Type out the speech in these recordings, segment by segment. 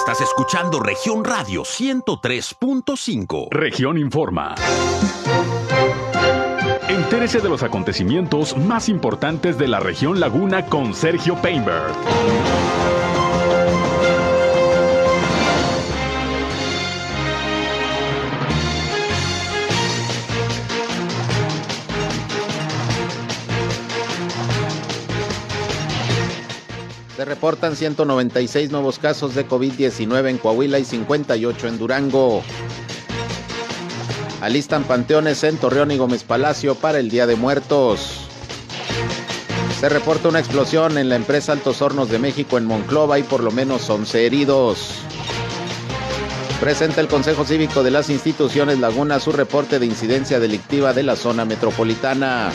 Estás escuchando Región Radio 103.5. Región Informa. Entérese de los acontecimientos más importantes de la región Laguna con Sergio Painberg. Reportan 196 nuevos casos de COVID-19 en Coahuila y 58 en Durango. Alistan panteones en Torreón y Gómez Palacio para el Día de Muertos. Se reporta una explosión en la empresa Altos Hornos de México en Monclova y por lo menos 11 heridos. Presenta el Consejo Cívico de las Instituciones Laguna su reporte de incidencia delictiva de la zona metropolitana.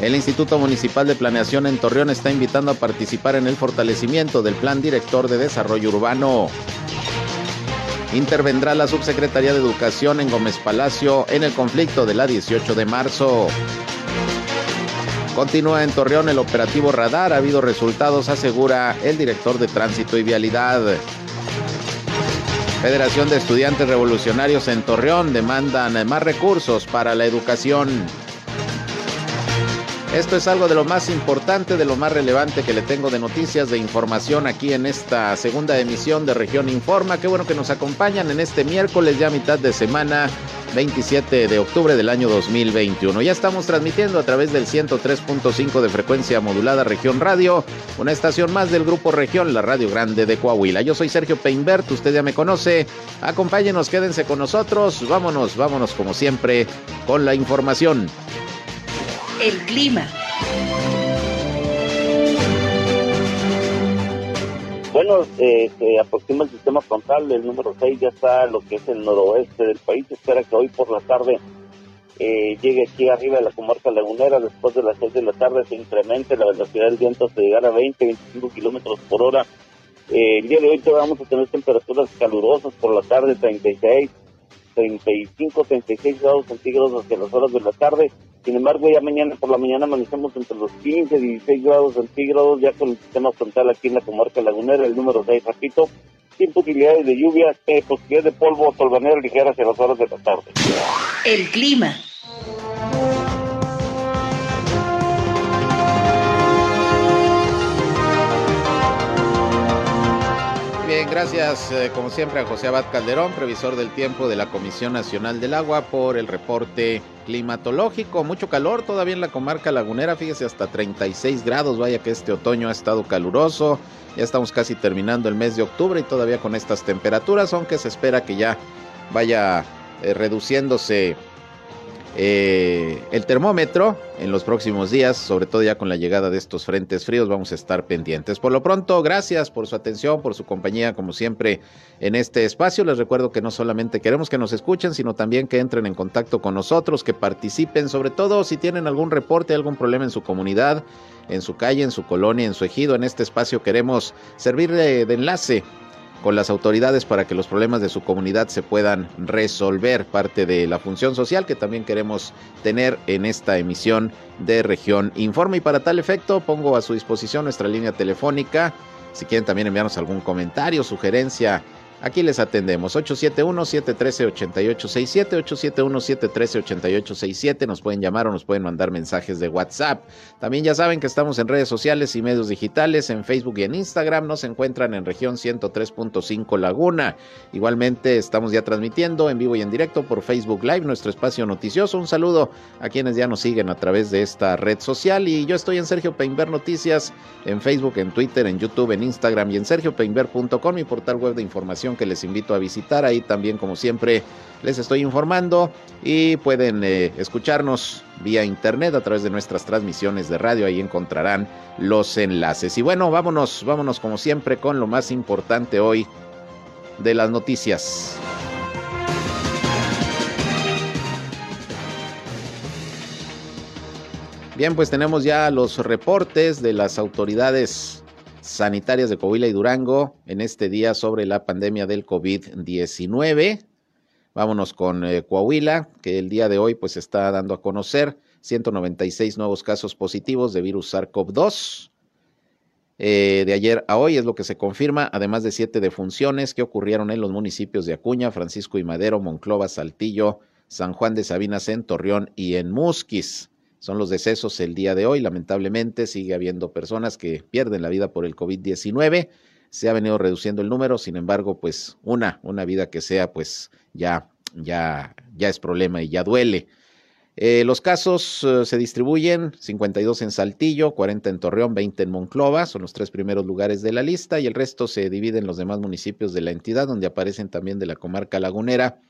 El Instituto Municipal de Planeación en Torreón está invitando a participar en el fortalecimiento del Plan Director de Desarrollo Urbano. Intervendrá la Subsecretaría de Educación en Gómez Palacio en el conflicto de la 18 de marzo. Continúa en Torreón el operativo radar. Ha habido resultados, asegura el director de Tránsito y Vialidad. Federación de Estudiantes Revolucionarios en Torreón demandan más recursos para la educación. Esto es algo de lo más importante, de lo más relevante que le tengo de noticias, de información aquí en esta segunda emisión de Región Informa. Qué bueno que nos acompañan en este miércoles, ya mitad de semana, 27 de octubre del año 2021. Ya estamos transmitiendo a través del 103.5 de frecuencia modulada Región Radio, una estación más del Grupo Región, la Radio Grande de Coahuila. Yo soy Sergio Peinbert, usted ya me conoce. Acompáñenos, quédense con nosotros. Vámonos, vámonos como siempre con la información el clima. Bueno, eh, se aproxima el sistema frontal, el número 6 ya está lo que es el noroeste del país. espera que hoy por la tarde eh, llegue aquí arriba de la comarca lagunera. Después de las 6 de la tarde se incremente la velocidad del viento hasta llegar a 20, 25 kilómetros por hora. Eh, el día de hoy vamos a tener temperaturas calurosas por la tarde, 36, 35, 36 grados centígrados hacia las horas de la tarde. Sin embargo, ya mañana por la mañana amanecemos entre los 15 y 16 grados centígrados, ya con el sistema frontal aquí en la comarca lagunera, el número 6, repito, sin posibilidades de lluvia, eh, posibilidades de polvo o tolvanera ligera hacia las horas de la tarde. El clima. Gracias eh, como siempre a José Abad Calderón, previsor del tiempo de la Comisión Nacional del Agua, por el reporte climatológico. Mucho calor todavía en la comarca lagunera, fíjese hasta 36 grados, vaya que este otoño ha estado caluroso. Ya estamos casi terminando el mes de octubre y todavía con estas temperaturas, aunque se espera que ya vaya eh, reduciéndose eh, el termómetro en los próximos días, sobre todo ya con la llegada de estos frentes fríos, vamos a estar pendientes. Por lo pronto, gracias por su atención, por su compañía, como siempre, en este espacio. Les recuerdo que no solamente queremos que nos escuchen, sino también que entren en contacto con nosotros, que participen, sobre todo si tienen algún reporte, algún problema en su comunidad, en su calle, en su colonia, en su ejido. En este espacio queremos servir de enlace con las autoridades para que los problemas de su comunidad se puedan resolver. Parte de la función social que también queremos tener en esta emisión de Región Informe. Y para tal efecto pongo a su disposición nuestra línea telefónica. Si quieren también enviarnos algún comentario, sugerencia, Aquí les atendemos 871-713-8867, 871-713-8867. Nos pueden llamar o nos pueden mandar mensajes de WhatsApp. También ya saben que estamos en redes sociales y medios digitales, en Facebook y en Instagram. Nos encuentran en región 103.5 Laguna. Igualmente estamos ya transmitiendo en vivo y en directo por Facebook Live, nuestro espacio noticioso. Un saludo a quienes ya nos siguen a través de esta red social. Y yo estoy en Sergio Peinber Noticias, en Facebook, en Twitter, en YouTube, en Instagram y en sergiopeinber.com, mi portal web de información que les invito a visitar. Ahí también, como siempre, les estoy informando y pueden eh, escucharnos vía internet a través de nuestras transmisiones de radio. Ahí encontrarán los enlaces. Y bueno, vámonos, vámonos como siempre con lo más importante hoy de las noticias. Bien, pues tenemos ya los reportes de las autoridades sanitarias de Coahuila y Durango en este día sobre la pandemia del COVID-19. Vámonos con eh, Coahuila, que el día de hoy pues está dando a conocer 196 nuevos casos positivos de virus SARS-CoV-2. eh, de ayer a hoy, es lo que se confirma, además de siete defunciones que ocurrieron en los municipios de Acuña, Francisco y Madero, Monclova, Saltillo, San Juan de Sabinas en Torreón y en Musquis. Son los decesos el día de hoy. Lamentablemente sigue habiendo personas que pierden la vida por el COVID-19. Se ha venido reduciendo el número, sin embargo, pues una, una vida que sea, pues ya, ya, ya es problema y ya duele. Eh, los casos eh, se distribuyen 52 en Saltillo, 40 en Torreón, 20 en Monclova, son los tres primeros lugares de la lista y el resto se divide en los demás municipios de la entidad, donde aparecen también de la comarca lagunera,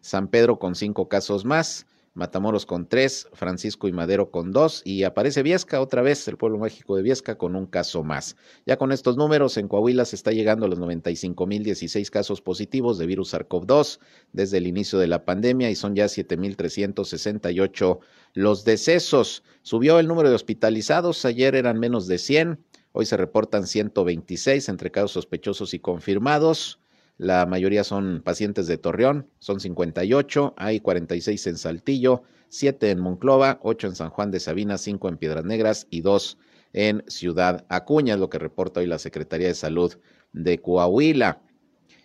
San Pedro con cinco casos más, Matamoros con tres, Francisco y Madero con dos, y aparece Viesca otra vez, el pueblo mágico de Viesca con un caso más. Ya con estos números, en Coahuila se está llegando a los 95.016 casos positivos de virus SARS-CoV-2 desde el inicio de la pandemia y son ya 7.368 los decesos. Subió el número de hospitalizados, ayer eran menos de 100, hoy se reportan 126 entre casos sospechosos y confirmados. La mayoría son pacientes de Torreón, son 58, hay 46 en Saltillo, 7 en Monclova, 8 en San Juan de Sabina, 5 en Piedras Negras y 2 en Ciudad Acuña, es lo que reporta hoy la Secretaría de Salud de Coahuila,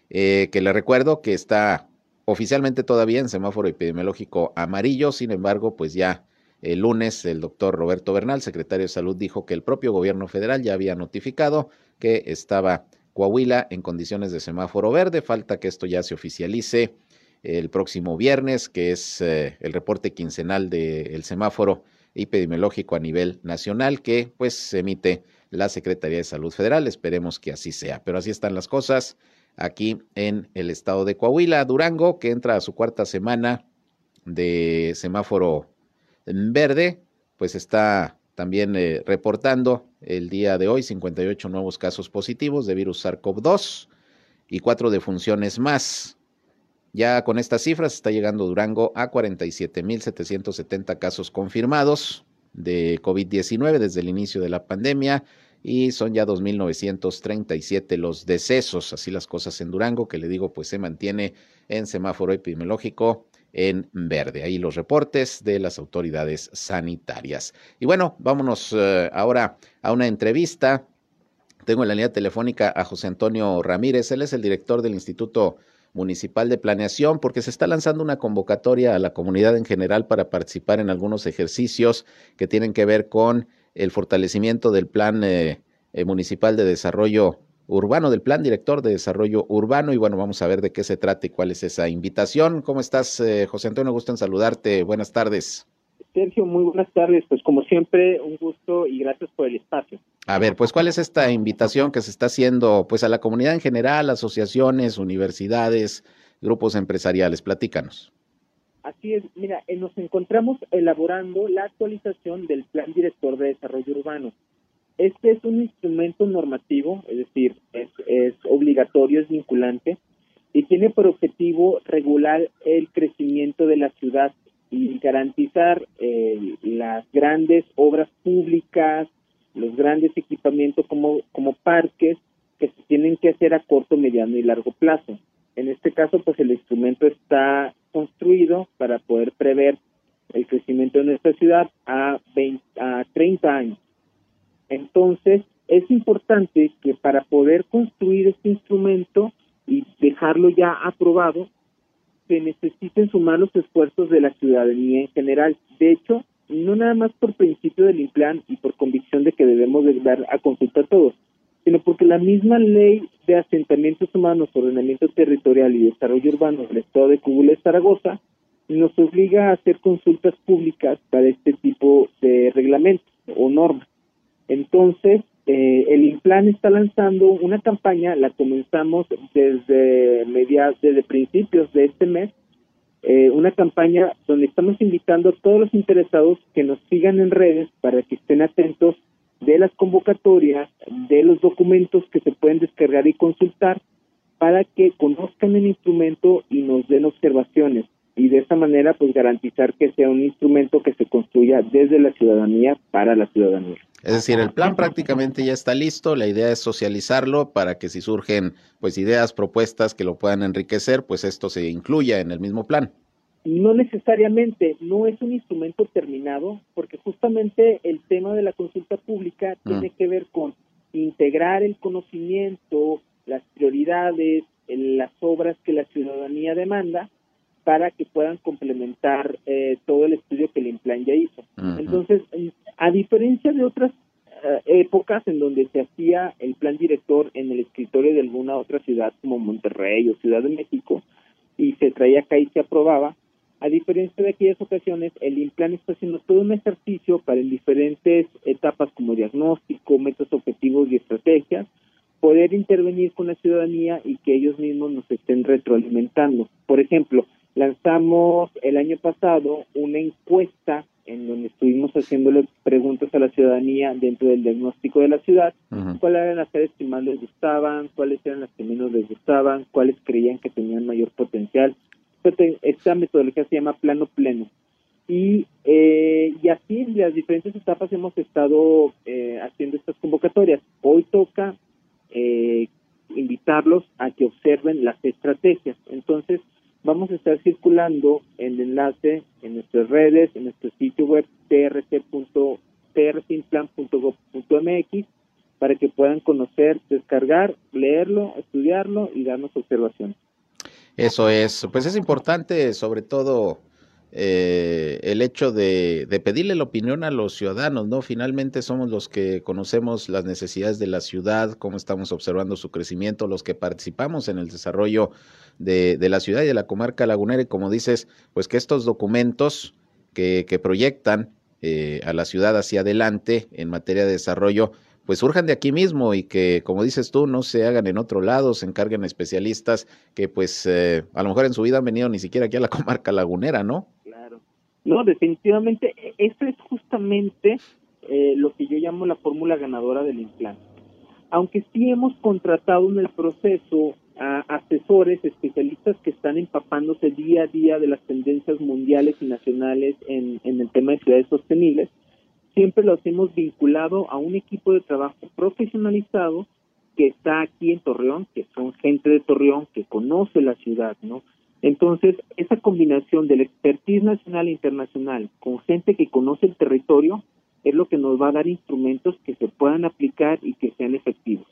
eh, que le recuerdo que está oficialmente todavía en semáforo epidemiológico amarillo, sin embargo, pues ya el lunes el doctor Roberto Bernal, secretario de Salud, dijo que el propio gobierno federal ya había notificado que estaba Coahuila en condiciones de semáforo verde. Falta que esto ya se oficialice el próximo viernes, que es eh, el reporte quincenal del semáforo epidemiológico a nivel nacional que pues se emite la Secretaría de Salud Federal. Esperemos que así sea. Pero así están las cosas aquí en el estado de Coahuila. Durango, que entra a su cuarta semana de semáforo verde, pues está también eh, reportando el día de hoy 58 nuevos casos positivos de virus SARS-CoV-2 y cuatro defunciones más. Ya con estas cifras está llegando Durango a 47.770 casos confirmados de COVID-19 desde el inicio de la pandemia y son ya 2.937 los decesos, así las cosas en Durango, que le digo, pues se mantiene en semáforo epidemiológico en verde. Ahí los reportes de las autoridades sanitarias. Y bueno, vámonos eh, ahora a una entrevista. Tengo en la línea telefónica a José Antonio Ramírez. Él es el director del Instituto Municipal de Planeación, porque se está lanzando una convocatoria a la comunidad en general para participar en algunos ejercicios que tienen que ver con el fortalecimiento del Plan eh, eh, Municipal de Desarrollo urbano, del Plan Director de Desarrollo Urbano. Y bueno, vamos a ver de qué se trata y cuál es esa invitación. ¿Cómo estás, eh, José Antonio? Gusto en saludarte. Buenas tardes. Sergio, muy buenas tardes. Pues como siempre, un gusto y gracias por el espacio. A ver, pues ¿cuál es esta invitación que se está haciendo pues a la comunidad en general, asociaciones, universidades, grupos empresariales? Platícanos. Así es, mira, eh, nos encontramos elaborando la actualización del Plan Director de Desarrollo Urbano. Este es un instrumento normativo, es decir, es, obligatorio, es vinculante y tiene por objetivo regular el crecimiento de la ciudad y garantizar eh, las grandes obras públicas, los grandes equipamientos como, como parques que se tienen que hacer a corto, mediano y largo plazo. En este caso, pues el instrumento está construido para poder prever el crecimiento de nuestra ciudad a, 20, a 30 años. Entonces, es importante que para poder construir este instrumento y dejarlo ya aprobado, se necesiten sumar los esfuerzos de la ciudadanía en general. De hecho, no nada más por principio del implan y por convicción de que debemos de dar a consulta a todos, sino porque la misma ley de asentamientos humanos, ordenamiento territorial y desarrollo urbano del Estado de Cúbula y Zaragoza nos obliga a hacer consultas públicas para este tipo de reglamentos o normas. Entonces, eh, el Implan está lanzando una campaña, la comenzamos desde mediados, desde principios de este mes, eh, una campaña donde estamos invitando a todos los interesados que nos sigan en redes para que estén atentos de las convocatorias, de los documentos que se pueden descargar y consultar para que conozcan el instrumento y nos den observaciones y de esa manera pues garantizar que sea un instrumento que se construya desde la ciudadanía para la ciudadanía. Es decir, el plan prácticamente ya está listo, la idea es socializarlo para que si surgen pues ideas, propuestas que lo puedan enriquecer, pues esto se incluya en el mismo plan. No necesariamente, no es un instrumento terminado, porque justamente el tema de la consulta pública mm. tiene que ver con integrar el conocimiento, las prioridades, las obras que la ciudadanía demanda para que puedan complementar eh, todo el estudio que el Implan ya hizo. Entonces, a diferencia de otras eh, épocas en donde se hacía el plan director en el escritorio de alguna otra ciudad como Monterrey o Ciudad de México y se traía acá y se aprobaba, a diferencia de aquellas ocasiones, el INPLAN está haciendo todo un ejercicio para en diferentes etapas como diagnóstico, métodos objetivos y estrategias, poder intervenir con la ciudadanía y que ellos mismos nos estén retroalimentando. Por ejemplo, lanzamos el año pasado una encuesta en donde estuvimos haciéndole preguntas a la ciudadanía dentro del diagnóstico de la ciudad, cuáles eran las áreas que más les gustaban, cuáles eran las que menos les gustaban, cuáles creían que tenían mayor potencial. Esta metodología se llama plano pleno. Y, eh, y así en las diferentes etapas hemos estado eh, haciendo estas convocatorias. Hoy toca eh, invitarlos a que observen las estrategias. Entonces, vamos a estar circulando el enlace en nuestras redes, en nuestro sitio web trc.trcinplan.gov.mx para que puedan conocer, descargar, leerlo, estudiarlo y darnos observaciones. Eso es, pues es importante sobre todo eh, el hecho de, pedirle la opinión a los ciudadanos, ¿no? Finalmente somos los que conocemos las necesidades de la ciudad, cómo estamos observando su crecimiento, los que participamos en el desarrollo de, la ciudad y de la comarca lagunera, y como dices, pues que estos documentos que, que proyectan eh, a la ciudad hacia adelante en materia de desarrollo, pues surjan de aquí mismo y que, como dices tú, no se hagan en otro lado, se encarguen especialistas que pues eh, a lo mejor en su vida han venido ni siquiera aquí a la comarca lagunera, ¿no? No, definitivamente, e, eso es justamente eh, lo que yo llamo la fórmula ganadora del implante. Aunque sí hemos contratado en el proceso a asesores, especialistas que están empapándose día a día de las tendencias mundiales y nacionales en, en el tema de ciudades sostenibles, siempre los hemos vinculado a un equipo de trabajo profesionalizado que está aquí en Torreón, que son gente de Torreón que conoce la ciudad, ¿no? Entonces, esa combinación del expertise nacional e internacional con gente que conoce el territorio es lo que nos va a dar instrumentos que se puedan aplicar y que sean efectivos.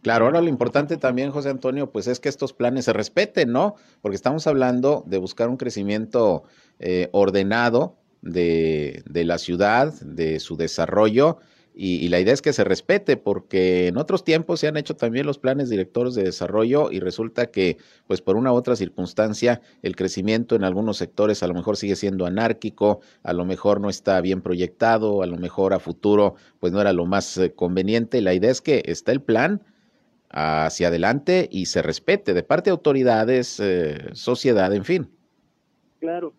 Claro, ahora lo importante también, José Antonio, pues es que estos planes se respeten, ¿no? Porque estamos hablando de buscar un crecimiento eh, ordenado, de, de la ciudad, de su desarrollo. Y, la idea es que se respete, porque en otros tiempos se han hecho también los planes directores de desarrollo y resulta que, pues por una u otra circunstancia, el crecimiento en algunos sectores a lo mejor sigue siendo anárquico, a lo mejor no está bien proyectado, a lo mejor a futuro, pues no era lo más eh, conveniente. La idea es que está el plan hacia adelante y se respete de parte de autoridades, eh, sociedad, en fin. Claro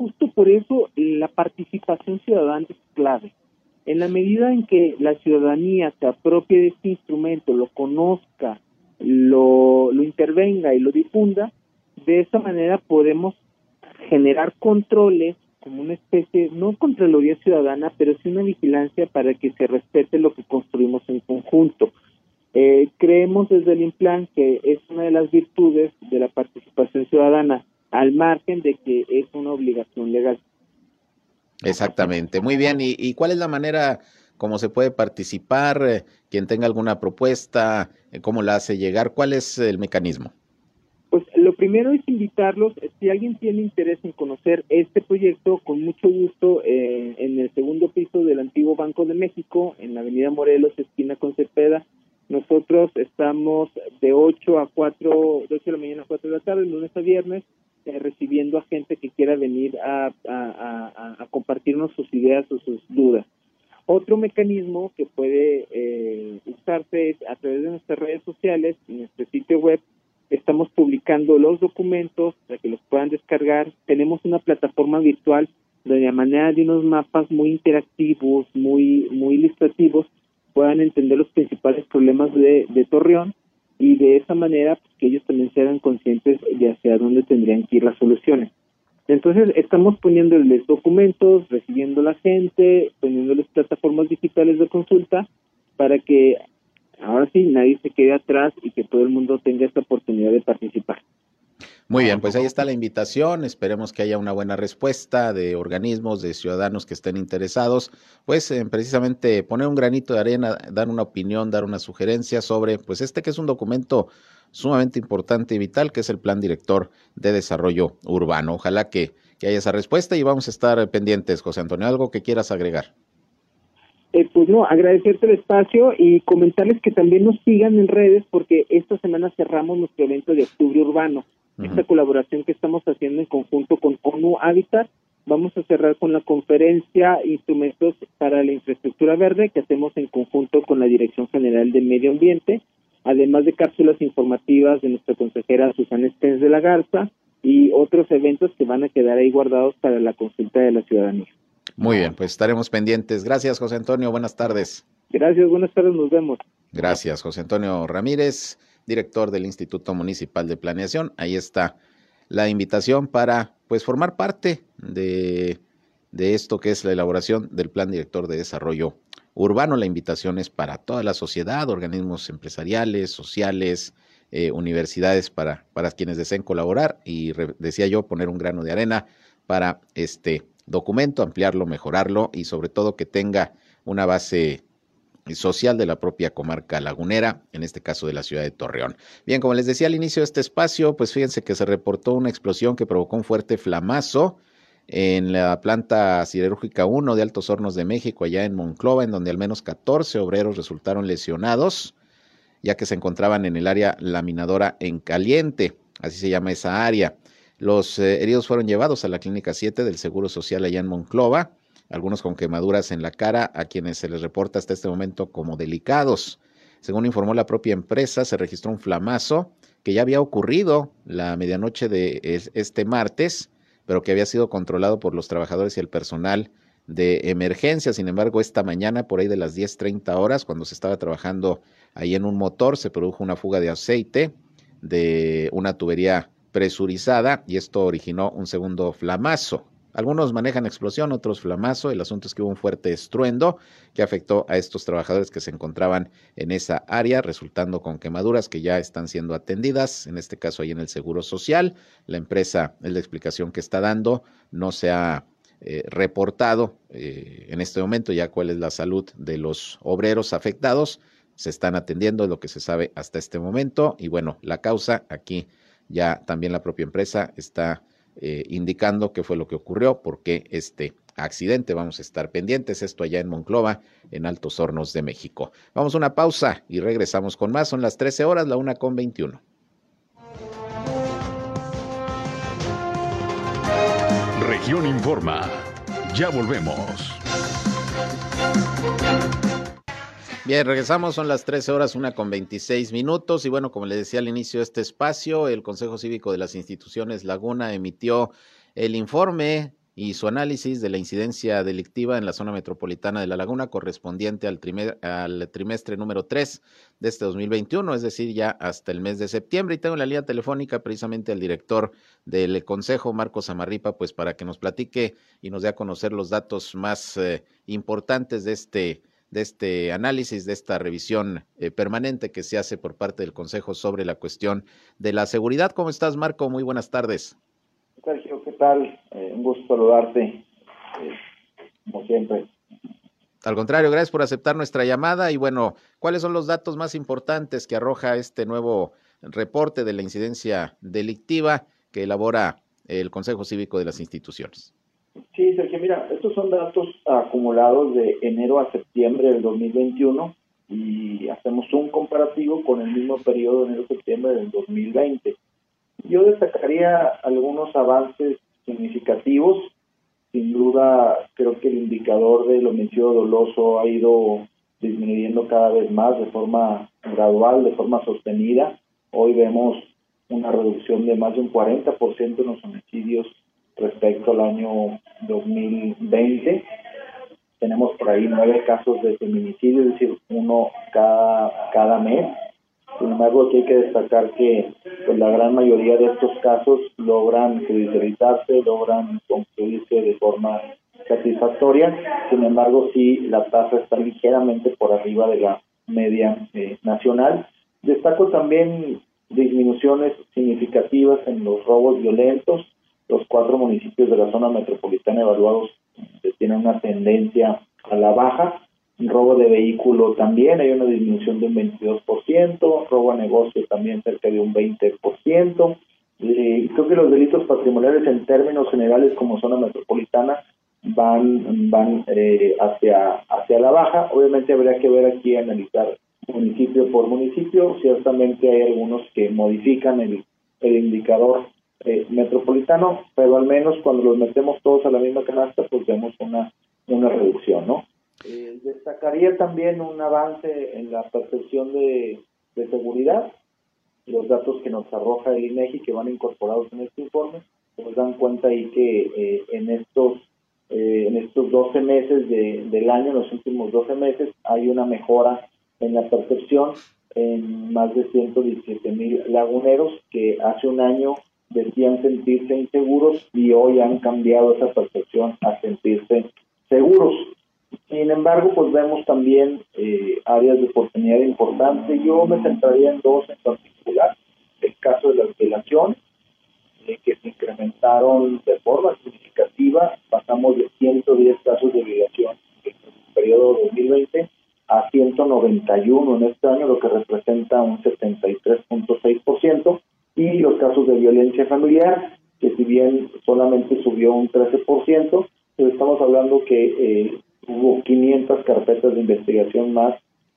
justo por eso la participación ciudadana es clave. En la medida en que la ciudadanía se apropie de este instrumento, lo conozca, lo, lo intervenga y lo difunda, de esa manera podemos generar controles como una especie, no Contraloría Ciudadana, pero sí una vigilancia para que se respete lo que construimos en conjunto. Eh, creemos desde el IMPLAN que es una de las virtudes de la participación ciudadana al margen de que es una obligación legal. Exactamente, muy bien. ¿Y, cuál es la manera como se puede participar? Eh, quien tenga alguna propuesta, eh, ¿cómo la hace llegar? ¿Cuál es el mecanismo? Pues lo primero es invitarlos, si alguien tiene interés en conocer este proyecto, con mucho gusto, eh, en el segundo piso del antiguo Banco de México, en la Avenida Morelos, esquina con Cepeda, nosotros estamos de 8 a 4, de 8 de la mañana a 4 de la tarde, lunes a viernes, eh, recibiendo a gente que quiera venir a, compartirnos sus ideas o sus dudas. Otro mecanismo que puede eh, usarse es a través de nuestras redes sociales, en nuestro sitio web, estamos publicando los documentos para que los puedan descargar. Tenemos una plataforma virtual donde a manera de unos mapas muy interactivos, muy, muy ilustrativos, puedan entender los principales problemas de Torreón y de esa manera pues, que ellos también sean conscientes de hacia dónde tendrían que ir las soluciones. Entonces estamos poniéndoles documentos, recibiendo la gente, poniéndoles plataformas digitales de consulta para que ahora sí nadie se quede atrás y que todo el mundo tenga esta oportunidad de participar. Muy bien, pues ahí está la invitación. Esperemos que haya una buena respuesta de organismos, de ciudadanos que estén interesados, pues en precisamente poner un granito de arena, dar una opinión, dar una sugerencia sobre, pues este que es un documento sumamente importante y vital, que es el Plan Director de Desarrollo Urbano. Ojalá que, que haya esa respuesta y vamos a estar pendientes. José Antonio, ¿algo que quieras agregar? Eh, pues no, agradecerte el espacio y comentarles que también nos sigan en redes porque esta semana cerramos nuestro evento de octubre urbano esta colaboración que estamos haciendo en conjunto con ONU Habitat. Vamos a cerrar con la conferencia Instrumentos para la Infraestructura Verde que hacemos en conjunto con la Dirección General de Medio Ambiente, además de cápsulas informativas de nuestra consejera Susana Estés de la Garza y otros eventos que van a quedar ahí guardados para la consulta de la ciudadanía. Muy bien, pues estaremos pendientes. Gracias, José Antonio. Buenas tardes. Gracias, buenas tardes, nos vemos. Gracias, José Antonio Ramírez director del Instituto Municipal de Planeación. Ahí está la invitación para pues formar parte de, de esto que es la elaboración del Plan Director de Desarrollo Urbano. La invitación es para toda la sociedad, organismos empresariales, sociales, eh, universidades para, para quienes deseen colaborar y decía yo poner un grano de arena para este documento, ampliarlo, mejorarlo y sobre todo que tenga una base social de la propia comarca lagunera, en este caso de la ciudad de Torreón. Bien, como les decía al inicio de este espacio, pues fíjense que se reportó una explosión que provocó un fuerte flamazo en la planta siderúrgica 1 de Altos Hornos de México, allá en Monclova, en donde al menos 14 obreros resultaron lesionados, ya que se encontraban en el área laminadora en caliente, así se llama esa área. Los eh, heridos fueron llevados a la clínica 7 del Seguro Social allá en Monclova algunos con quemaduras en la cara, a quienes se les reporta hasta este momento como delicados. Según informó la propia empresa, se registró un flamazo que ya había ocurrido la medianoche de este martes, pero que había sido controlado por los trabajadores y el personal de emergencia. Sin embargo, esta mañana, por ahí de las 10.30 horas, cuando se estaba trabajando ahí en un motor, se produjo una fuga de aceite de una tubería presurizada y esto originó un segundo flamazo. Algunos manejan explosión, otros flamazo. El asunto es que hubo un fuerte estruendo que afectó a estos trabajadores que se encontraban en esa área, resultando con quemaduras que ya están siendo atendidas, en este caso ahí en el Seguro Social. La empresa, es la explicación que está dando, no se ha eh, reportado eh, en este momento ya cuál es la salud de los obreros afectados. Se están atendiendo, lo que se sabe hasta este momento. Y bueno, la causa aquí ya también la propia empresa está eh, indicando qué fue lo que ocurrió, por qué este accidente. Vamos a estar pendientes. Esto allá en Monclova, en Altos Hornos de México. Vamos a una pausa y regresamos con más. Son las 13 horas, la una con 21. Región Informa. Ya volvemos. Bien, regresamos, son las 13 horas, una con 26 minutos. Y bueno, como le decía al inicio de este espacio, el Consejo Cívico de las Instituciones Laguna emitió el informe y su análisis de la incidencia delictiva en la zona metropolitana de La Laguna correspondiente al, al trimestre número 3 de este 2021, es decir, ya hasta el mes de septiembre. Y tengo en la línea telefónica precisamente al director del Consejo, Marcos Amarripa, pues para que nos platique y nos dé a conocer los datos más eh, importantes de este de este análisis, de esta revisión eh, permanente que se hace por parte del Consejo sobre la cuestión de la seguridad. ¿Cómo estás, Marco? Muy buenas tardes. Sergio, ¿qué tal? Eh, un gusto saludarte, eh, como siempre. Al contrario, gracias por aceptar nuestra llamada y bueno, ¿cuáles son los datos más importantes que arroja este nuevo reporte de la incidencia delictiva que elabora el Consejo Cívico de las Instituciones? Sí, Sergio, mira, estos son datos acumulados de enero a septiembre del 2021 y hacemos un comparativo con el mismo periodo de enero-septiembre del 2020. Yo destacaría algunos avances significativos. Sin duda, creo que el indicador del homicidio doloso ha ido disminuyendo cada vez más de forma gradual, de forma sostenida. Hoy vemos una reducción de más de un 40% en los homicidios respecto al año 2020. Tenemos por ahí nueve casos de feminicidio, es decir, uno cada, cada mes. Sin embargo, aquí hay que destacar que pues, la gran mayoría de estos casos logran judicializarse, logran concluirse de forma satisfactoria. Sin embargo, sí, la tasa está ligeramente por arriba de la media eh, nacional. Destaco también disminuciones significativas en los robos violentos. Los cuatro municipios de la zona metropolitana evaluados eh, tienen una tendencia a la baja. Robo de vehículo también hay una disminución de un 22%, robo a negocio también cerca de un 20%. Eh, creo que los delitos patrimoniales en términos generales como zona metropolitana van van eh, hacia hacia la baja. Obviamente habría que ver aquí analizar municipio por municipio. Ciertamente hay algunos que modifican el, el indicador eh, metropolitano, pero al menos cuando los metemos todos a la misma canasta, pues vemos una, una reducción, ¿no? Eh, destacaría también un avance en la percepción de, de seguridad. Los datos que nos arroja el INEGI que van incorporados en este informe nos dan cuenta ahí que eh, en estos en estos 12 meses de, del año, en los últimos 12 meses, hay una mejora en la percepción en más de 117 mil laguneros que hace un año decían sentirse inseguros y hoy han cambiado esa percepción a sentirse seguros. Sin embargo, pues vemos también eh, áreas de oportunidad importantes. Yo me centraría en dos en particular. El caso de las violaciones, eh, que se incrementaron de forma significativa. Pasamos de 110 casos de violación en el periodo 2020 a 191 en este año, lo que representa un 73.6%, y los casos de violencia familiar, que si bien solamente subió un 13%, pues estamos hablando que eh, hubo 500 carpetas de investigación más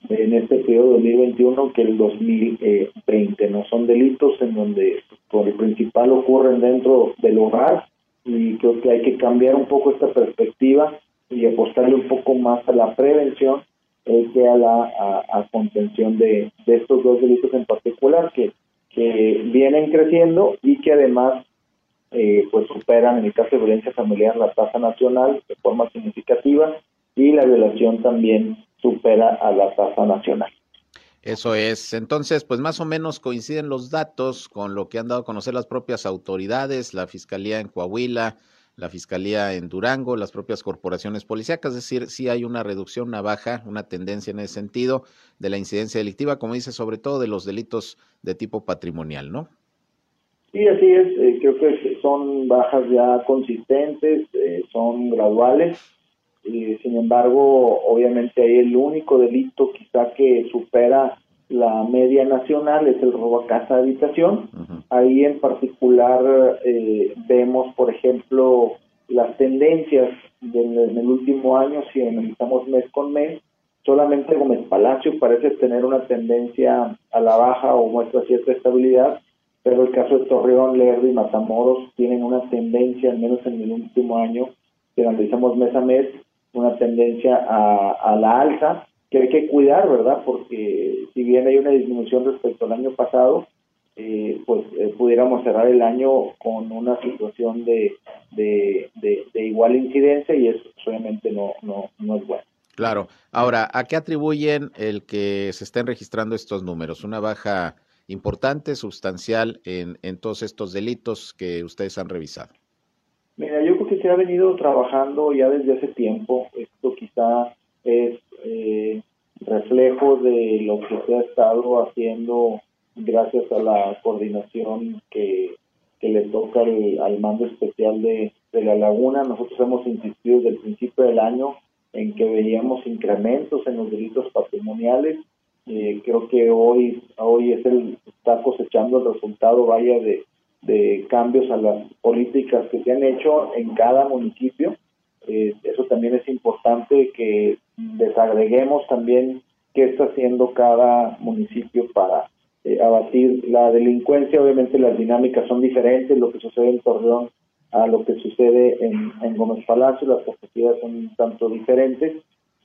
en este periodo 2021 que el 2020. No son delitos en donde por el principal ocurren dentro del hogar y creo que hay que cambiar un poco esta perspectiva y apostarle un poco más a la prevención que a la a, contención de, estos dos delitos en particular que, que vienen creciendo y que además eh, pues superan en el caso de violencia familiar la tasa nacional de forma significativa y la violación también supera a la tasa nacional. Eso es. Entonces, pues más o menos coinciden los datos con lo que han dado a conocer las propias autoridades, la Fiscalía en Coahuila, la Fiscalía en Durango, las propias corporaciones policíacas, es decir, sí hay una reducción, una baja, una tendencia en ese sentido de la incidencia delictiva, como dice, sobre todo de los delitos de tipo patrimonial, ¿no? Sí, así es, eh, creo que son bajas ya consistentes, eh, son graduales, y sin embargo, obviamente hay el único delito quizá que supera la media nacional es el robo a casa habitación. Ahí en particular eh, vemos, por ejemplo, las tendencias en el último año, si analizamos mes con mes, solamente Gómez Palacio parece tener una tendencia a la baja o muestra cierta estabilidad, pero el caso de Torreón, Lerdo y Matamoros tienen una tendencia, al menos en el último año, si analizamos mes a mes, una tendencia a, a la alza que hay que cuidar, ¿verdad? Porque si bien hay una disminución respecto al año pasado, eh, pues eh, pudiéramos cerrar el año con una situación de, de, igual incidencia y eso obviamente no, no, no es bueno. Claro. Ahora, ¿a qué atribuyen el que se estén registrando estos números? ¿Una baja importante, sustancial en, en todos estos delitos que ustedes han revisado? Mira, yo creo que se ha venido trabajando ya desde hace tiempo. Esto quizá es eh, reflejo de lo que se ha estado haciendo gracias a la coordinación que, que le toca al, mando especial de, la laguna. Nosotros hemos insistido desde el principio del año en que veíamos incrementos en los delitos patrimoniales. Eh, creo que hoy hoy es el está cosechando el resultado vaya de, de cambios a las políticas que se han hecho en cada municipio eh, eso también es importante que desagreguemos también qué está haciendo cada municipio para eh, abatir la delincuencia. Obviamente las dinámicas son diferentes, lo que sucede en Torreón a lo que sucede en, Gómez Palacio, las perspectivas son un tanto diferentes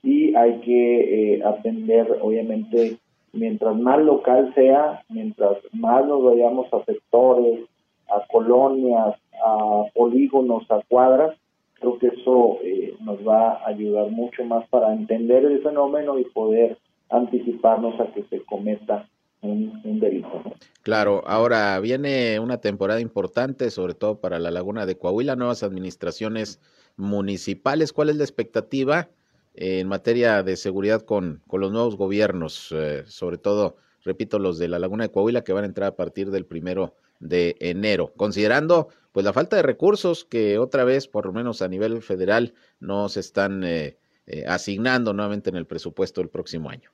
y hay que eh, atender, obviamente, mientras más local sea, mientras más nos vayamos a sectores, a colonias, a polígonos, a cuadras, creo que eso eh, nos va a ayudar mucho más para entender el fenómeno y poder anticiparnos a que se cometa un, delito. Claro, ahora viene una temporada importante, sobre todo para la Laguna de Coahuila, nuevas administraciones municipales. ¿Cuál es la expectativa en materia de seguridad con, con los nuevos gobiernos, eh, sobre todo repito, los de la Laguna de Coahuila que van a entrar a partir del primero enero, considerando pues la falta de recursos que otra vez, por lo menos a nivel federal, no se están eh, eh, asignando nuevamente en el presupuesto del próximo año.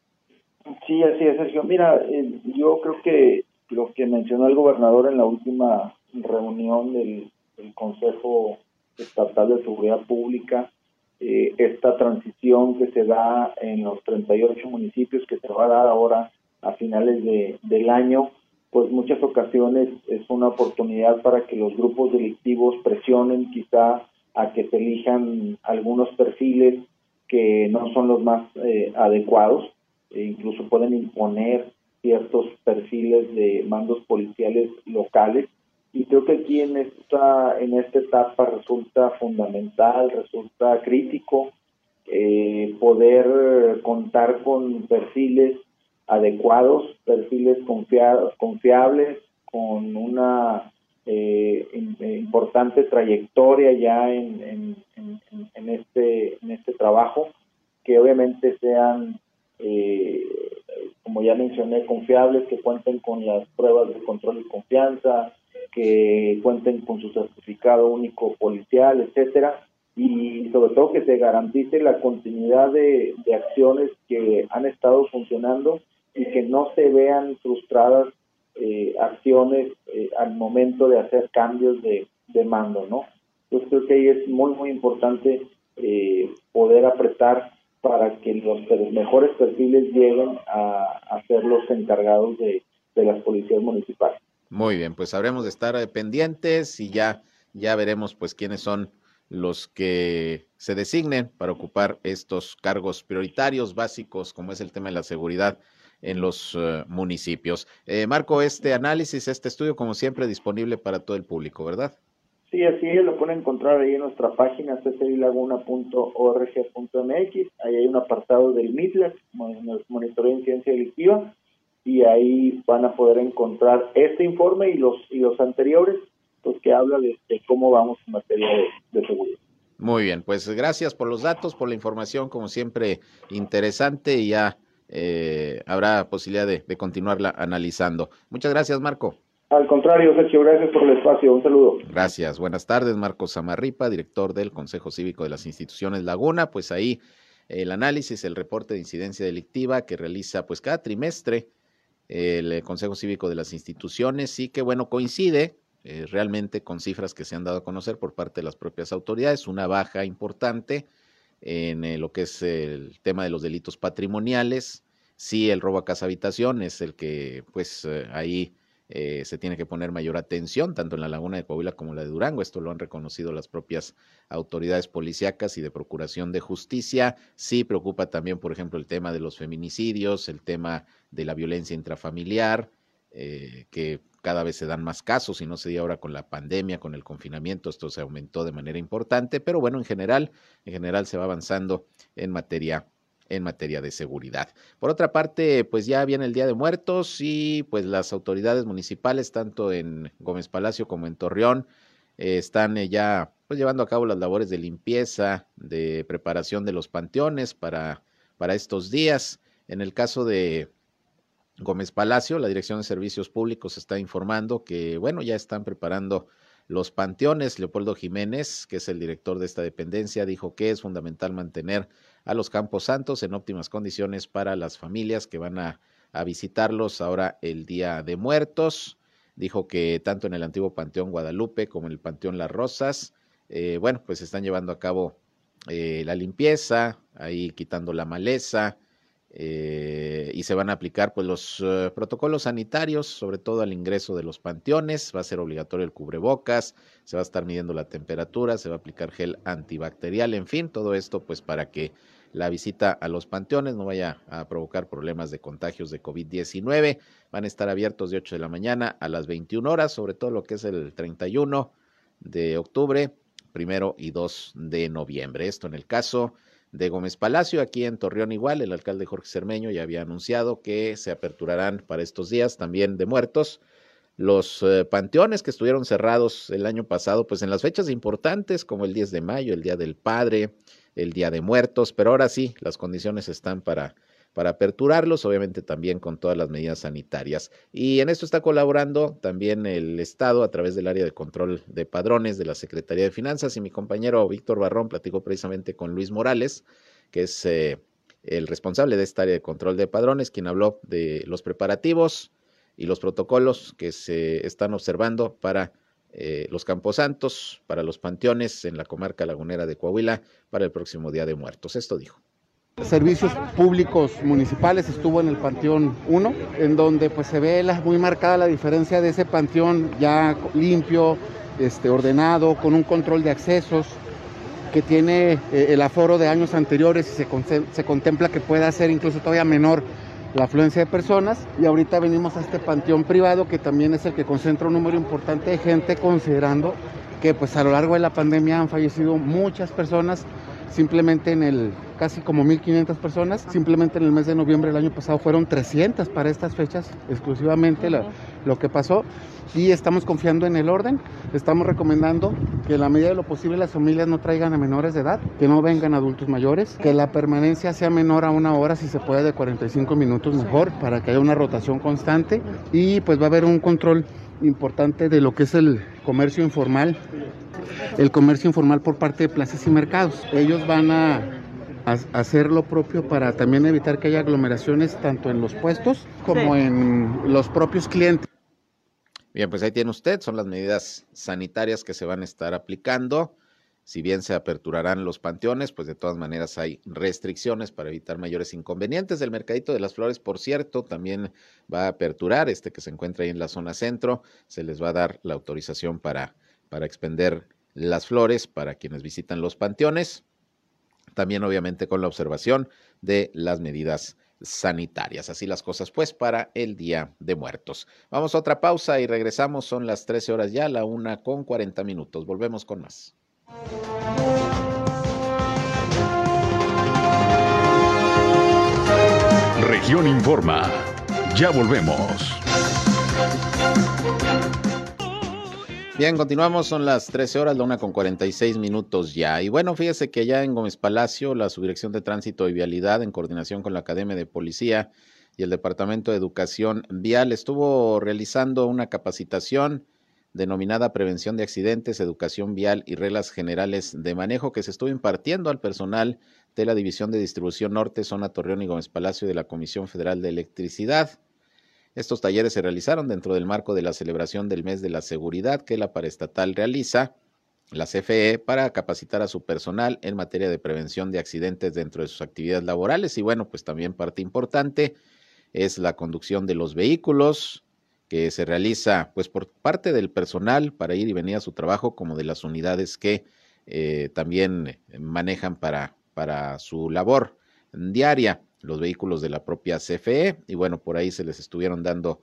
Sí, así es, Sergio. Mira, eh, yo creo que lo que mencionó el gobernador en la última reunión del, Consejo Estatal de Seguridad Pública, esta transición que se da en los 38 municipios que se va a dar ahora a finales de, del año, pues muchas ocasiones es una oportunidad para que los grupos delictivos presionen quizá a que se elijan algunos perfiles que no son los más eh, adecuados, e incluso pueden imponer ciertos perfiles de mandos policiales locales. Y creo que aquí en esta, en esta etapa resulta fundamental, resulta crítico eh, poder contar con perfiles adecuados, perfiles confiados, confiables, con una eh, eh, importante trayectoria ya en, en, este, en este trabajo, que obviamente sean, eh, como ya mencioné, confiables, que cuenten con las pruebas de control y confianza, que cuenten con su certificado único policial, etcétera, y sobre todo que se garantice la continuidad de, de acciones que han estado funcionando y que no se vean frustradas eh, acciones eh, al momento de hacer cambios de, mando, ¿no? Entonces creo que ahí es muy, muy importante eh, poder apretar para que los, mejores perfiles lleguen a, a ser los encargados de, de las policías municipales. Muy bien, pues habremos de estar pendientes y ya, ya veremos pues quiénes son los que se designen para ocupar estos cargos prioritarios básicos, como es el tema de la seguridad en los eh, municipios. Eh, Marco, este análisis, este estudio, como siempre, disponible para todo el público, ¿verdad? Sí, así es, lo pueden encontrar ahí en nuestra página ccelaguna.org.mx. Ahí hay un apartado del MITLAS, Monitoreo de Ciencia Delictiva, y ahí van a poder encontrar este informe y los y los anteriores, pues que habla de, cómo vamos en materia de seguridad. Muy bien, pues gracias por los datos, por la información, como siempre, interesante y ya eh, habrá posibilidad de, continuarla analizando. Muchas gracias, Marco. Al contrario, Sergio, gracias por el espacio. Un saludo. Gracias. Buenas tardes, Marco Samarripa, director del Consejo Cívico de las Instituciones Laguna. Pues ahí el análisis, el reporte de incidencia delictiva que realiza pues cada trimestre el Consejo Cívico de las Instituciones y que bueno, coincide eh, realmente con cifras que se han dado a conocer por parte de las propias autoridades, una baja importante en eh, lo que es el tema de los delitos patrimoniales. Sí, el robo a casa habitación es el que, pues, eh, ahí eh, se tiene que poner mayor atención, tanto en la laguna de Coahuila como la de Durango. Esto lo han reconocido las propias autoridades policíacas y de procuración de justicia. Sí preocupa también, por ejemplo, el tema de los feminicidios, el tema de la violencia intrafamiliar, que cada vez se dan más casos y no se dio ahora con la pandemia, con el confinamiento, esto se aumentó de manera importante, pero bueno, en general, en general se va avanzando en materia en materia de seguridad. Por otra parte, pues ya viene el Día de Muertos y pues las autoridades municipales, tanto en Gómez Palacio como en Torreón, eh, están eh, ya pues llevando a cabo las labores de limpieza, de preparación de los panteones para, para estos días. En el caso de Gómez Palacio, la Dirección de Servicios Públicos está informando que, bueno, ya están preparando los panteones. Leopoldo Jiménez, que es el director de esta dependencia, dijo que es fundamental mantener a los Campos Santos en óptimas condiciones para las familias que van a, visitarlos ahora el Día de Muertos. Dijo que tanto en el antiguo Panteón Guadalupe como en el Panteón Las Rosas, eh, bueno, pues están llevando a cabo eh, la limpieza, ahí quitando la maleza, eh, y se van a aplicar pues los eh, protocolos sanitarios, sobre todo al ingreso de los panteones, va a ser obligatorio el cubrebocas, se va a estar midiendo la temperatura, se va a aplicar gel antibacterial, en fin, todo esto pues para que la visita a los panteones no vaya a provocar problemas de contagios de COVID-19. Van a estar abiertos de 8 de la mañana a las 21 horas, sobre todo lo que es el 31 de octubre, primero y 2 de noviembre. Esto en el caso de Gómez Palacio. Aquí en Torreón igual, el alcalde Jorge Cermeño ya había anunciado que se aperturarán para estos días también de muertos los eh, panteones que estuvieron cerrados el año pasado, pues en las fechas importantes como el 10 de mayo, el Día del Padre, el Día de Muertos, pero ahora sí, las condiciones están para para aperturarlos, obviamente también con todas las medidas sanitarias. Y en esto está colaborando también el Estado a través del área de control de padrones de la Secretaría de Finanzas y mi compañero Víctor Barrón platicó precisamente con Luis Morales, que es eh, el responsable de esta área de control de padrones, quien habló de los preparativos y los protocolos que se están observando para eh, los camposantos, para los panteones en la comarca lagunera de Coahuila para el próximo Día de Muertos. Esto dijo. Servicios públicos municipales estuvo en el Panteón 1, en donde pues se ve muy marcada la diferencia de ese panteón ya limpio, este, ordenado, con un control de accesos, que tiene eh, el aforo de años anteriores y se, se contempla que pueda ser incluso todavía menor la afluencia de personas. Y ahorita venimos a este panteón privado que también es el que concentra un número importante de gente considerando que pues a lo largo de la pandemia han fallecido muchas personas simplemente en el casi como 1.500 personas. Simplemente en el mes de noviembre del año pasado fueron 300 para estas fechas, exclusivamente lo que pasó. Y estamos confiando en el orden. Estamos recomendando que en la medida de lo posible las familias no traigan a menores de edad, que no vengan adultos mayores, que la permanencia sea menor a una hora, si se puede, de 45 minutos mejor, para que haya una rotación constante. Y pues va a haber un control importante de lo que es el comercio informal, el comercio informal por parte de plazas y mercados. Ellos van a hacer lo propio para también evitar que haya aglomeraciones tanto en los puestos como en los propios clientes. Bien, pues ahí tiene usted, son las medidas sanitarias que se van a estar aplicando. Si bien se aperturarán los panteones, pues de todas maneras hay restricciones para evitar mayores inconvenientes. El Mercadito de las Flores, por cierto, también va a aperturar, este que se encuentra ahí en la zona centro, se les va a dar la autorización para, para expender las flores para quienes visitan los panteones también obviamente con la observación de las medidas sanitarias. Así las cosas pues para el Día de Muertos. Vamos a otra pausa y regresamos. Son las 13 horas ya, la una con 40 minutos. Volvemos con más. Región Informa. Ya volvemos. Bien, continuamos, son las 13 horas, la una con 46 minutos ya. Y bueno, fíjese que ya en Gómez Palacio, la Subdirección de Tránsito y Vialidad, en coordinación con la Academia de Policía y el Departamento de Educación Vial, estuvo realizando una capacitación denominada Prevención de Accidentes, Educación Vial y Reglas Generales de Manejo que se estuvo impartiendo al personal de la División de Distribución Norte, Zona Torreón y Gómez Palacio de la Comisión Federal de Electricidad. Estos talleres se realizaron dentro del marco de la celebración del mes de la seguridad que la paraestatal realiza, la CFE, para capacitar a su personal en materia de prevención de accidentes dentro de sus actividades laborales. Y bueno, pues también parte importante es la conducción de los vehículos que se realiza pues por parte del personal para ir y venir a su trabajo como de las unidades que eh, también manejan para, para su labor diaria los vehículos de la propia CFE y bueno, por ahí se les estuvieron dando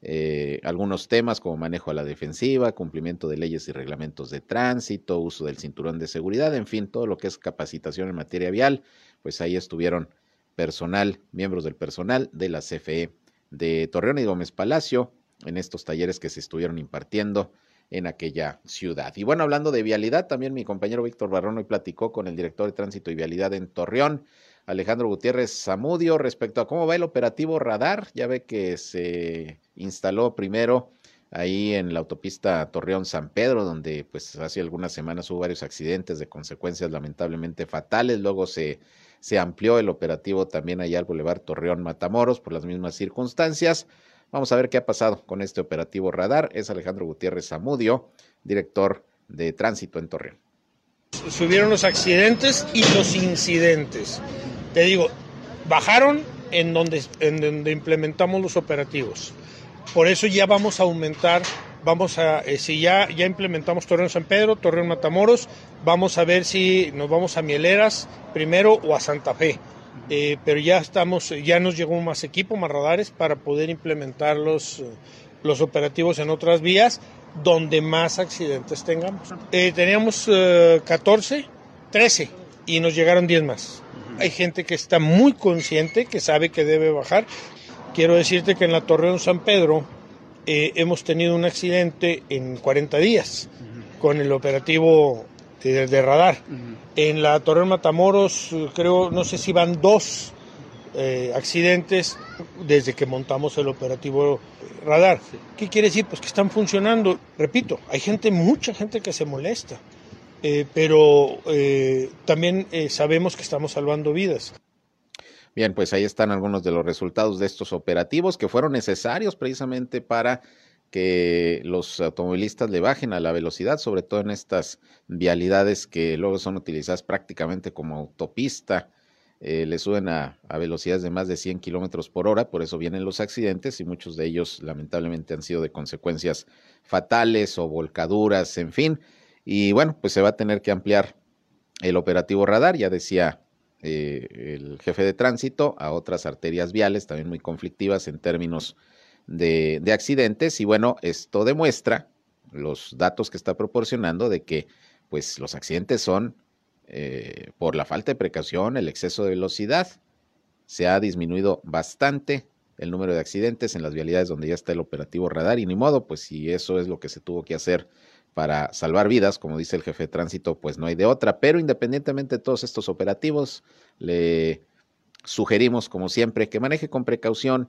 eh, algunos temas como manejo a la defensiva, cumplimiento de leyes y reglamentos de tránsito, uso del cinturón de seguridad, en fin, todo lo que es capacitación en materia vial, pues ahí estuvieron personal, miembros del personal de la CFE de Torreón y Gómez Palacio en estos talleres que se estuvieron impartiendo en aquella ciudad. Y bueno, hablando de vialidad, también mi compañero Víctor Barrón hoy platicó con el director de tránsito y vialidad en Torreón, Alejandro Gutiérrez Zamudio respecto a cómo va el operativo radar. Ya ve que se instaló primero ahí en la autopista Torreón San Pedro, donde pues hace algunas semanas hubo varios accidentes de consecuencias lamentablemente fatales. Luego se, se amplió el operativo también allá al Boulevard Torreón Matamoros por las mismas circunstancias. Vamos a ver qué ha pasado con este operativo radar. Es Alejandro Gutiérrez Zamudio, director de tránsito en Torreón. Subieron los accidentes y los incidentes te digo, bajaron en donde, en donde implementamos los operativos. Por eso ya vamos a aumentar, vamos a, eh, si ya, ya implementamos Torreón San Pedro, Torreón Matamoros, vamos a ver si nos vamos a Mieleras primero o a Santa Fe. Eh, pero ya estamos, ya nos llegó más equipo, más radares para poder implementar los, los operativos en otras vías donde más accidentes tengamos. Eh, teníamos 14, 13 y nos llegaron 10 más. Hay gente que está muy consciente, que sabe que debe bajar. Quiero decirte que en la Torreón San Pedro eh, hemos tenido un accidente en 40 días con el operativo de, radar. En la Torreón Matamoros, creo, no sé si van dos eh, accidentes desde que montamos el operativo radar. ¿Qué quiere decir? Pues que están funcionando. Repito, hay gente, mucha gente que se molesta, eh, pero eh, también sabemos que estamos salvando vidas. Bien, pues ahí están algunos de los resultados de estos operativos que fueron necesarios precisamente para que los automovilistas le bajen a la velocidad, sobre todo en estas vialidades que luego son utilizadas prácticamente como autopista. Eh, le suben a, a, velocidades de más de 100 kilómetros por hora, por eso vienen los accidentes y muchos de ellos lamentablemente han sido de consecuencias fatales o volcaduras, en fin. Y bueno, pues se va a tener que ampliar el operativo radar, ya decía eh, el jefe de tránsito, a otras arterias viales también muy conflictivas en términos de, accidentes y bueno, esto demuestra los datos que está proporcionando de que pues los accidentes son eh, por la falta de precaución, el exceso de velocidad. Se ha disminuido bastante el número de accidentes en las vialidades donde ya está el operativo radar y ni modo, pues si eso es lo que se tuvo que hacer para salvar vidas, como dice el jefe de tránsito, pues no hay de otra. Pero independientemente de todos estos operativos, le sugerimos, como siempre, que maneje con precaución,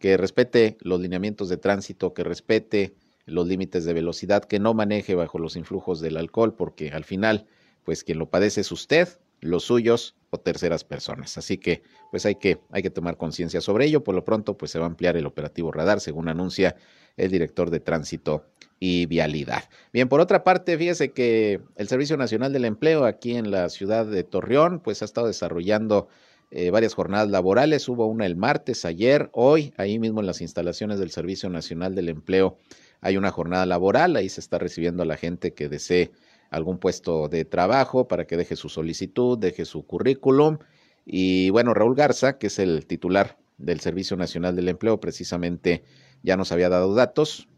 que respete los lineamientos de tránsito, que respete los límites de velocidad, que no maneje bajo los influjos del alcohol, porque al final, pues quien lo padece es usted, los suyos o terceras personas. Así que, pues hay que, hay que tomar conciencia sobre ello. Por lo pronto, pues se va a ampliar el operativo radar, según anuncia el director de tránsito y vialidad. Bien, por otra parte, fíjese que el Servicio Nacional del Empleo aquí en la ciudad de Torreón, pues ha estado desarrollando eh, varias jornadas laborales. Hubo una el martes, ayer, hoy, ahí mismo en las instalaciones del Servicio Nacional del Empleo hay una jornada laboral. Ahí se está recibiendo a la gente que desee algún puesto de trabajo para que deje su solicitud, deje su currículum. Y bueno, Raúl Garza, que es el titular del Servicio Nacional del Empleo, precisamente ya nos había dado datos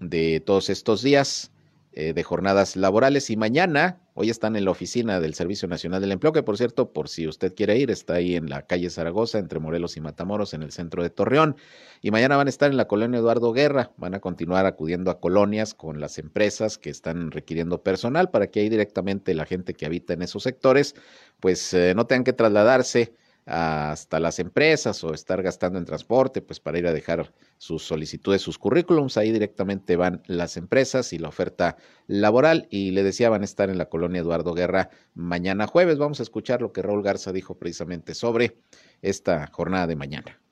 de todos estos días eh, de jornadas laborales y mañana, hoy están en la oficina del Servicio Nacional del Empleo, que por cierto, por si usted quiere ir, está ahí en la calle Zaragoza, entre Morelos y Matamoros, en el centro de Torreón. Y mañana van a estar en la colonia Eduardo Guerra, van a continuar acudiendo a colonias con las empresas que están requiriendo personal para que ahí directamente la gente que habita en esos sectores, pues eh, no tengan que trasladarse hasta las empresas o estar gastando en transporte, pues para ir a dejar sus solicitudes, sus currículums, ahí directamente van las empresas y la oferta laboral y le decía van a estar en la colonia Eduardo Guerra mañana jueves. Vamos a escuchar lo que Raúl Garza dijo precisamente sobre esta jornada de mañana.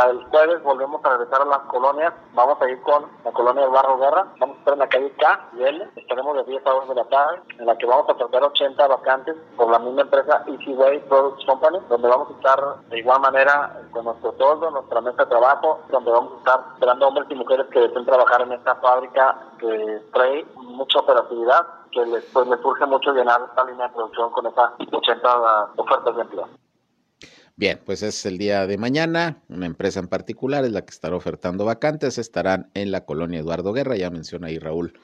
La del jueves volvemos a regresar a las colonias. Vamos a ir con la colonia de Barro Guerra. Vamos a estar en la calle K y L. Estaremos de 10 a 2 de la tarde, en la que vamos a tratar 80 vacantes por la misma empresa Easyway Products Company, donde vamos a estar de igual manera con nuestro toldo, nuestra mesa de trabajo, donde vamos a estar esperando hombres y mujeres que deseen trabajar en esta fábrica que trae mucha operatividad que les, pues, les surge mucho llenar esta línea de producción con esas 80 ofertas de empleo. Bien, pues es el día de mañana. Una empresa en particular es la que estará ofertando vacantes. Estarán en la colonia Eduardo Guerra. Ya menciona ahí Raúl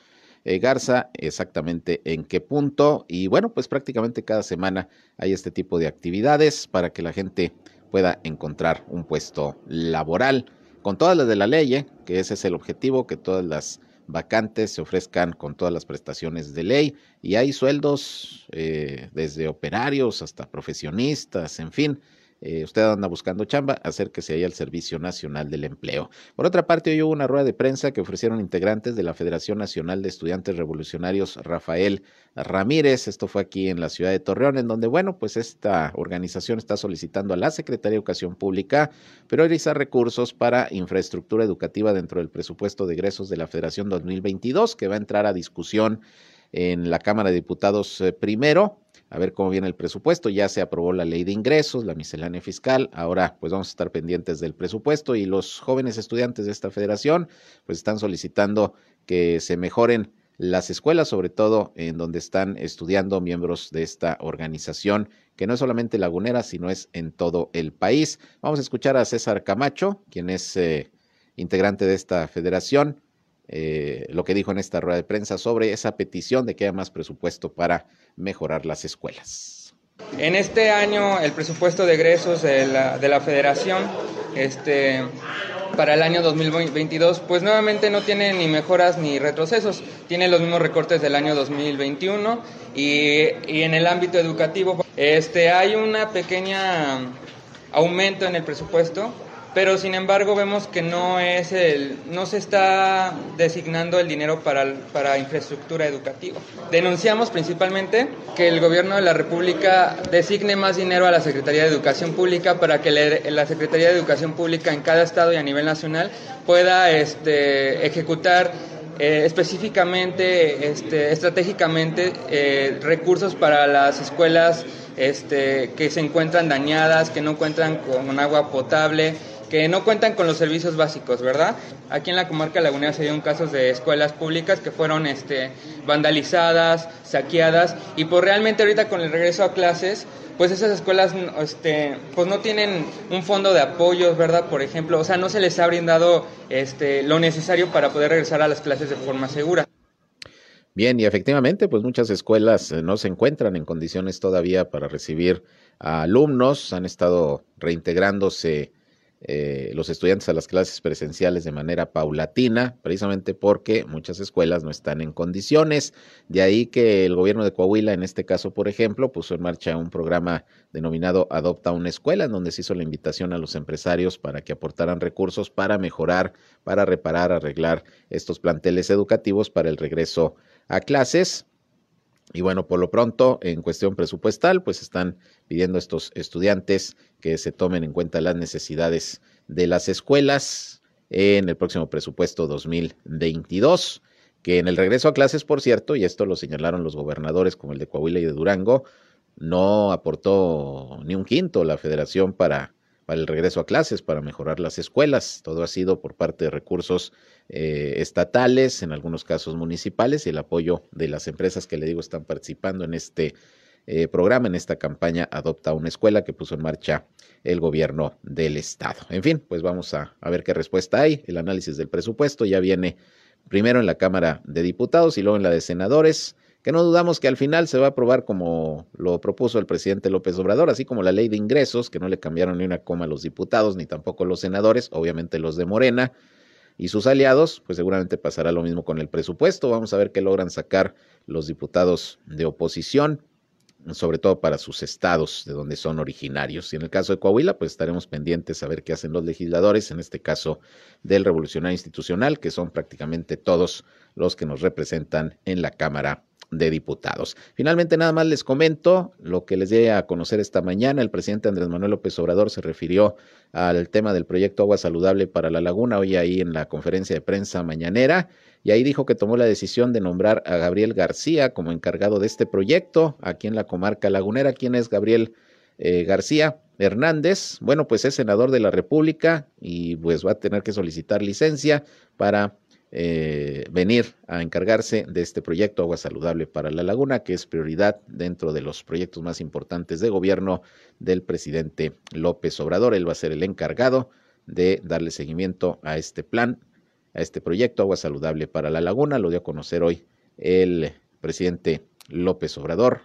eh, Garza exactamente en qué punto. Y bueno, pues prácticamente cada semana hay este tipo de actividades para que la gente pueda encontrar un puesto laboral con todas las de la ley, ¿eh? que ese es el objetivo, que todas las vacantes se ofrezcan con todas las prestaciones de ley y hay sueldos eh, desde operarios hasta profesionistas, en fin, eh, usted anda buscando chamba, acérquese ahí al Servicio Nacional del Empleo. Por otra parte, hoy hubo una rueda de prensa que ofrecieron integrantes de la Federación Nacional de Estudiantes Revolucionarios Rafael Ramírez. Esto fue aquí en la ciudad de Torreón, en donde, bueno, pues esta organización está solicitando a la Secretaría de Educación Pública priorizar recursos para infraestructura educativa dentro del presupuesto de egresos de la Federación 2022, que va a entrar a discusión en la Cámara de Diputados eh, primero a ver cómo viene el presupuesto. Ya se aprobó la ley de ingresos, la miscelánea fiscal. Ahora, pues vamos a estar pendientes del presupuesto y los jóvenes estudiantes de esta federación, pues están solicitando que se mejoren las escuelas, sobre todo en donde están estudiando miembros de esta organización, que no es solamente lagunera, sino es en todo el país. Vamos a escuchar a César Camacho, quien es eh, integrante de esta federación, eh, lo que dijo en esta rueda de prensa sobre esa petición de que haya más presupuesto para mejorar las escuelas. En este año el presupuesto de egresos de la, de la federación este, para el año 2022 pues nuevamente no tiene ni mejoras ni retrocesos, tiene los mismos recortes del año 2021 y, y en el ámbito educativo este, hay una pequeña aumento en el presupuesto pero sin embargo vemos que no es el no se está designando el dinero para, para infraestructura educativa. Denunciamos principalmente que el gobierno de la República designe más dinero a la Secretaría de Educación Pública para que la Secretaría de Educación Pública en cada estado y a nivel nacional pueda este, ejecutar eh, específicamente, este, estratégicamente, eh, recursos para las escuelas este, que se encuentran dañadas, que no encuentran con agua potable, que no cuentan con los servicios básicos, ¿verdad? Aquí en la comarca lagunera se dieron casos de escuelas públicas que fueron este, vandalizadas, saqueadas, y pues realmente ahorita con el regreso a clases, pues esas escuelas este, pues no tienen un fondo de apoyo, ¿verdad? Por ejemplo, o sea, no se les ha brindado este, lo necesario para poder regresar a las clases de forma segura. Bien, y efectivamente, pues muchas escuelas eh, no se encuentran en condiciones todavía para recibir a alumnos, han estado reintegrándose eh, los estudiantes a las clases presenciales de manera paulatina, precisamente porque muchas escuelas no están en condiciones. De ahí que el gobierno de Coahuila, en este caso, por ejemplo, puso en marcha un programa denominado Adopta una escuela, en donde se hizo la invitación a los empresarios para que aportaran recursos para mejorar, para reparar, arreglar estos planteles educativos para el regreso a clases. Y bueno, por lo pronto, en cuestión presupuestal, pues están pidiendo a estos estudiantes que se tomen en cuenta las necesidades de las escuelas en el próximo presupuesto 2022, que en el regreso a clases, por cierto, y esto lo señalaron los gobernadores como el de Coahuila y de Durango, no aportó ni un quinto la federación para, para el regreso a clases, para mejorar las escuelas. Todo ha sido por parte de recursos eh, estatales, en algunos casos municipales, y el apoyo de las empresas que le digo están participando en este eh, programa, en esta campaña Adopta una escuela que puso en marcha el gobierno del estado. En fin, pues vamos a, a ver qué respuesta hay. El análisis del presupuesto ya viene primero en la Cámara de Diputados y luego en la de Senadores que no dudamos que al final se va a aprobar como lo propuso el presidente López Obrador, así como la ley de ingresos, que no le cambiaron ni una coma a los diputados, ni tampoco los senadores, obviamente los de Morena, y sus aliados, pues seguramente pasará lo mismo con el presupuesto. Vamos a ver qué logran sacar los diputados de oposición, sobre todo para sus estados de donde son originarios. Y en el caso de Coahuila, pues estaremos pendientes a ver qué hacen los legisladores, en este caso del Revolucionario Institucional, que son prácticamente todos los que nos representan en la Cámara de Diputados. Finalmente, nada más les comento lo que les di a conocer esta mañana. El presidente Andrés Manuel López Obrador se refirió al tema del proyecto Agua Saludable para la Laguna hoy ahí en la conferencia de prensa mañanera y ahí dijo que tomó la decisión de nombrar a Gabriel García como encargado de este proyecto aquí en la comarca lagunera. ¿Quién es Gabriel eh, García? Hernández, bueno, pues es senador de la República y pues va a tener que solicitar licencia para eh, venir a encargarse de este proyecto Agua Saludable para la Laguna, que es prioridad dentro de los proyectos más importantes de gobierno del presidente López Obrador. Él va a ser el encargado de darle seguimiento a este plan, a este proyecto Agua Saludable para la Laguna. Lo dio a conocer hoy el presidente López Obrador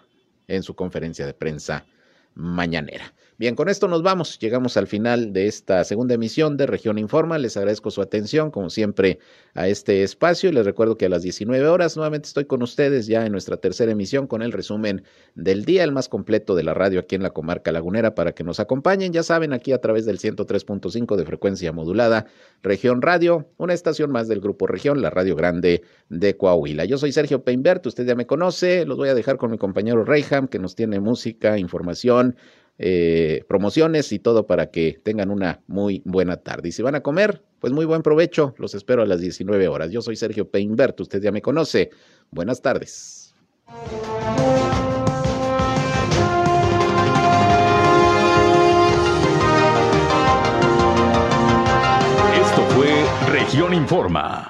en su conferencia de prensa mañanera. Bien, con esto nos vamos. Llegamos al final de esta segunda emisión de Región Informa. Les agradezco su atención, como siempre, a este espacio les recuerdo que a las 19 horas nuevamente estoy con ustedes ya en nuestra tercera emisión con el resumen del día, el más completo de la radio aquí en la comarca lagunera para que nos acompañen. Ya saben, aquí a través del 103.5 de frecuencia modulada, Región Radio, una estación más del Grupo Región, la Radio Grande de Coahuila. Yo soy Sergio Peinbert, usted ya me conoce. Los voy a dejar con mi compañero Reyham, que nos tiene música, información eh, promociones y todo para que tengan una muy buena tarde. Y si van a comer, pues muy buen provecho. Los espero a las 19 horas. Yo soy Sergio Peinbert, usted ya me conoce. Buenas tardes. Esto fue Región Informa.